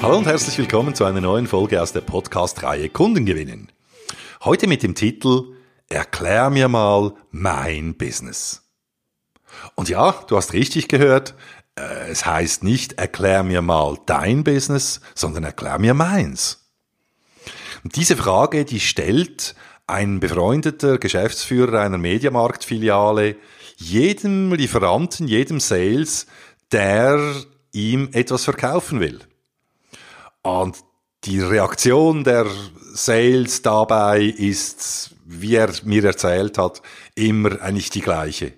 Hallo und herzlich willkommen zu einer neuen Folge aus der Podcast-Reihe Kunden gewinnen. Heute mit dem Titel Erklär mir mal mein Business. Und ja, du hast richtig gehört, äh, es heißt nicht erklär mir mal dein Business, sondern erklär mir meins. Und diese Frage, die stellt ein befreundeter Geschäftsführer einer Mediamarktfiliale jedem Lieferanten, jedem Sales, der ihm etwas verkaufen will. Und die Reaktion der Sales dabei ist, wie er mir erzählt hat, immer eigentlich die gleiche.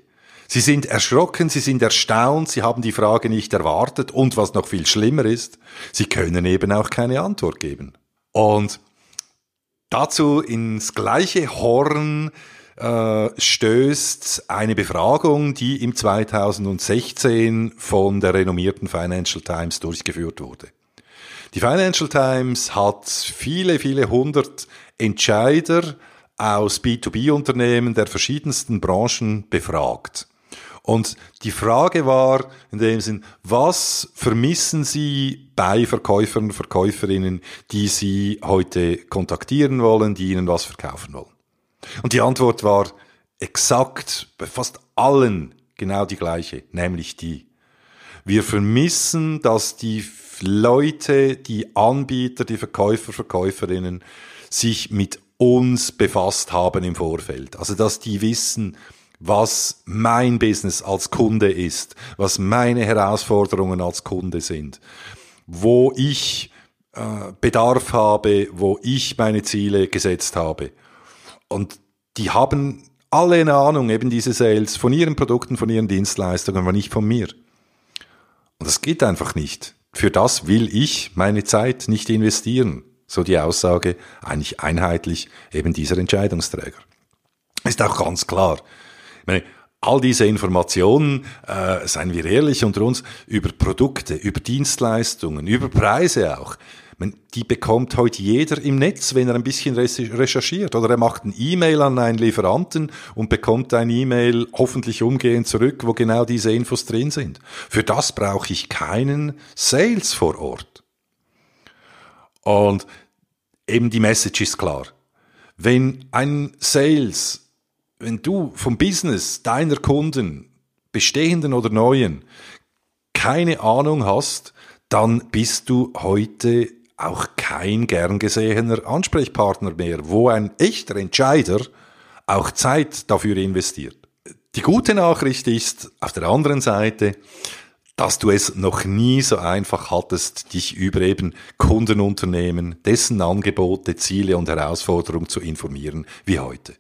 Sie sind erschrocken, sie sind erstaunt, sie haben die Frage nicht erwartet und was noch viel schlimmer ist, sie können eben auch keine Antwort geben. Und dazu ins gleiche Horn äh, stößt eine Befragung, die im 2016 von der renommierten Financial Times durchgeführt wurde. Die Financial Times hat viele, viele hundert Entscheider aus B2B-Unternehmen der verschiedensten Branchen befragt. Und die Frage war in dem Sinn, was vermissen Sie bei Verkäufern und Verkäuferinnen, die Sie heute kontaktieren wollen, die Ihnen was verkaufen wollen? Und die Antwort war exakt bei fast allen genau die gleiche, nämlich die. Wir vermissen, dass die Leute, die Anbieter, die Verkäufer, Verkäuferinnen sich mit uns befasst haben im Vorfeld. Also, dass die wissen, was mein Business als Kunde ist, was meine Herausforderungen als Kunde sind, wo ich äh, Bedarf habe, wo ich meine Ziele gesetzt habe. Und die haben alle eine Ahnung, eben diese Sales, von ihren Produkten, von ihren Dienstleistungen, aber nicht von mir. Und das geht einfach nicht. Für das will ich meine Zeit nicht investieren. So die Aussage eigentlich einheitlich eben dieser Entscheidungsträger. Ist auch ganz klar. Ich meine, all diese Informationen, äh, seien wir ehrlich unter uns, über Produkte, über Dienstleistungen, über Preise auch, die bekommt heute jeder im Netz, wenn er ein bisschen recherchiert. Oder er macht ein E-Mail an einen Lieferanten und bekommt ein E-Mail hoffentlich umgehend zurück, wo genau diese Infos drin sind. Für das brauche ich keinen Sales vor Ort. Und eben die Message ist klar. Wenn ein Sales, wenn du vom Business deiner Kunden, bestehenden oder neuen, keine Ahnung hast, dann bist du heute auch kein gern gesehener Ansprechpartner mehr, wo ein echter Entscheider auch Zeit dafür investiert. Die gute Nachricht ist auf der anderen Seite, dass du es noch nie so einfach hattest, dich über eben Kundenunternehmen, dessen Angebote, Ziele und Herausforderungen zu informieren wie heute.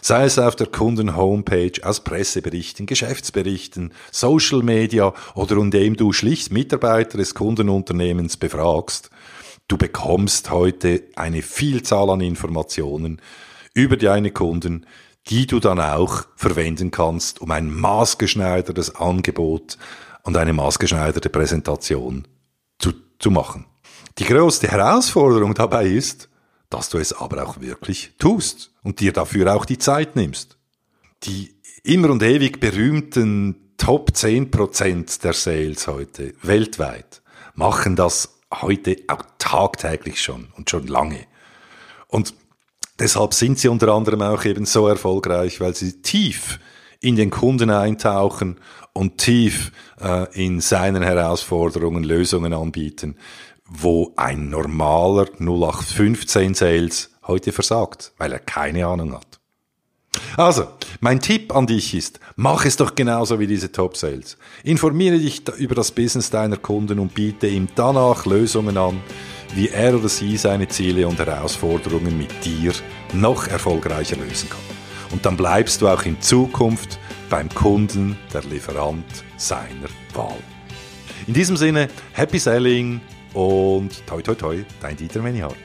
Sei es auf der Kunden-Homepage, aus Presseberichten, Geschäftsberichten, Social Media oder indem du schlicht Mitarbeiter des Kundenunternehmens befragst Du bekommst heute eine Vielzahl an Informationen über deine Kunden, die du dann auch verwenden kannst, um ein maßgeschneidertes Angebot und eine maßgeschneiderte Präsentation zu, zu machen. Die größte Herausforderung dabei ist, dass du es aber auch wirklich tust und dir dafür auch die Zeit nimmst. Die immer und ewig berühmten Top 10% der Sales heute weltweit machen das heute auch tagtäglich schon und schon lange. Und deshalb sind sie unter anderem auch eben so erfolgreich, weil sie tief in den Kunden eintauchen und tief äh, in seinen Herausforderungen Lösungen anbieten, wo ein normaler 0815 Sales heute versagt, weil er keine Ahnung hat. Also, mein Tipp an dich ist, mach es doch genauso wie diese Top Sales. Informiere dich über das Business deiner Kunden und biete ihm danach Lösungen an, wie er oder sie seine Ziele und Herausforderungen mit dir noch erfolgreicher lösen kann. Und dann bleibst du auch in Zukunft beim Kunden der Lieferant seiner Wahl. In diesem Sinne, happy selling und toi toi toi, dein Dieter Menihardt.